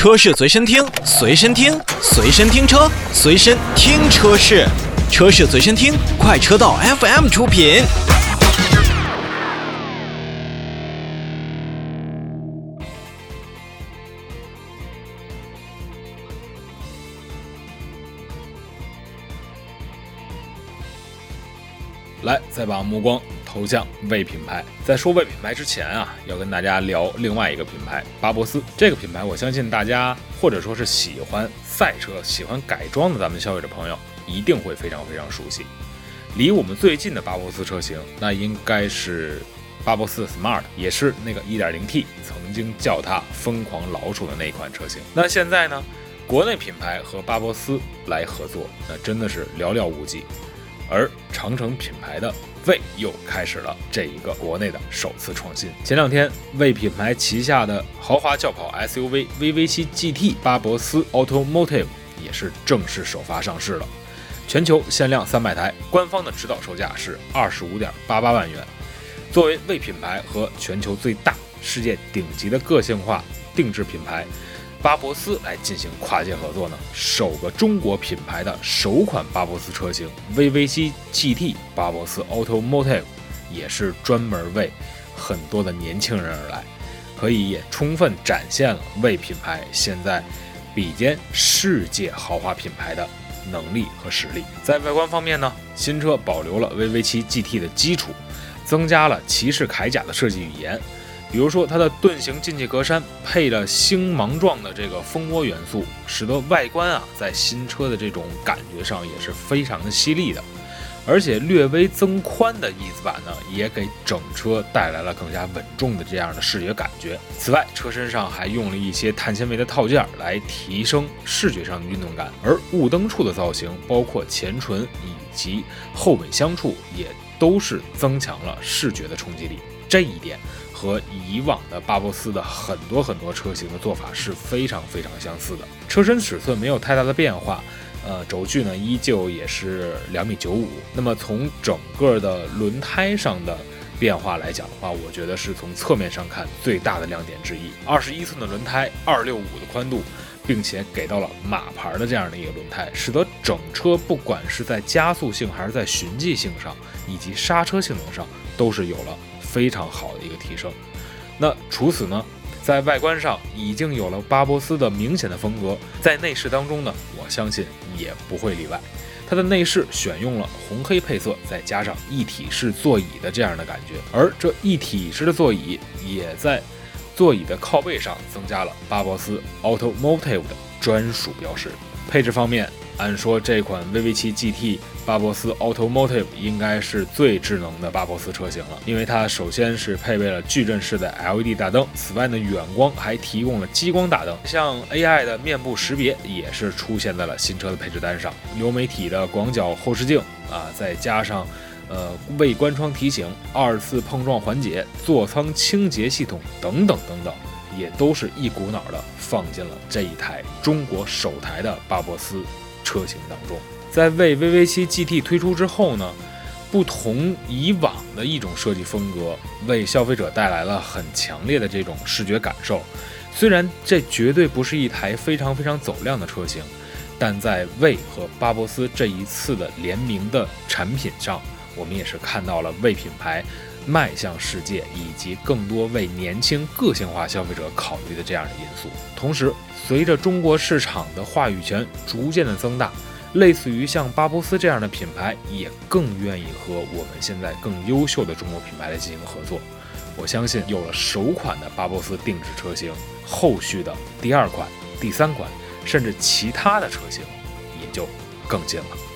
车市随身听，随身听，随身听车，随身听车市，车市随身听，快车道 FM 出品。来，再把目光头像为品牌。在说为品牌之前啊，要跟大家聊另外一个品牌巴博斯。这个品牌，我相信大家或者说是喜欢赛车、喜欢改装的咱们消费者朋友，一定会非常非常熟悉。离我们最近的巴博斯车型，那应该是巴博斯 Smart，也是那个 1.0T，曾经叫它疯狂老鼠的那一款车型。那现在呢，国内品牌和巴博斯来合作，那真的是寥寥无几。而长城品牌的魏又开始了这一个国内的首次创新。前两天，魏品牌旗下的豪华轿跑 SUV VV7 GT 巴博斯 Automotive 也是正式首发上市了，全球限量三百台，官方的指导售价是二十五点八八万元。作为魏品牌和全球最大、世界顶级的个性化定制品牌。巴博斯来进行跨界合作呢，首个中国品牌的首款巴博斯车型 VV7 GT 巴博斯 Automotive 也是专门为很多的年轻人而来，可以也充分展现了为品牌现在比肩世界豪华品牌的能力和实力。在外观方面呢，新车保留了 VV7 GT 的基础，增加了骑士铠甲的设计语言。比如说，它的盾形进气格栅配了星芒状的这个蜂窝元素，使得外观啊，在新车的这种感觉上也是非常的犀利的。而且略微增宽的翼子板呢，也给整车带来了更加稳重的这样的视觉感觉。此外，车身上还用了一些碳纤维的套件来提升视觉上的运动感。而雾灯处的造型，包括前唇以及后尾箱处，也都是增强了视觉的冲击力。这一点。和以往的巴博斯的很多很多车型的做法是非常非常相似的，车身尺寸没有太大的变化，呃，轴距呢依旧也是两米九五。那么从整个的轮胎上的变化来讲的话，我觉得是从侧面上看最大的亮点之一。二十一寸的轮胎，二六五的宽度，并且给到了马牌的这样的一个轮胎，使得整车不管是在加速性还是在循迹性上，以及刹车性能上，都是有了。非常好的一个提升。那除此呢，在外观上已经有了巴博斯的明显的风格，在内饰当中呢，我相信也不会例外。它的内饰选用了红黑配色，再加上一体式座椅的这样的感觉，而这一体式的座椅也在座椅的靠背上增加了巴博斯 Automotive 的专属标识。配置方面。按说这款 VV7 GT 巴博斯 Automotive 应该是最智能的巴博斯车型了，因为它首先是配备了矩阵式的 LED 大灯，此外呢远光还提供了激光大灯，像 AI 的面部识别也是出现在了新车的配置单上，流媒体的广角后视镜啊，再加上呃未关窗提醒、二次碰撞缓解、座舱清洁系统等等等等，也都是一股脑的放进了这一台中国首台的巴博斯。车型当中，在为 VV7 GT 推出之后呢，不同以往的一种设计风格，为消费者带来了很强烈的这种视觉感受。虽然这绝对不是一台非常非常走量的车型，但在魏和巴博斯这一次的联名的产品上，我们也是看到了魏品牌迈向世界以及更多为年轻个性化消费者考虑的这样的因素。同时，随着中国市场的话语权逐渐的增大，类似于像巴博斯这样的品牌也更愿意和我们现在更优秀的中国品牌来进行合作。我相信有了首款的巴博斯定制车型，后续的第二款、第三款，甚至其他的车型也就更近了。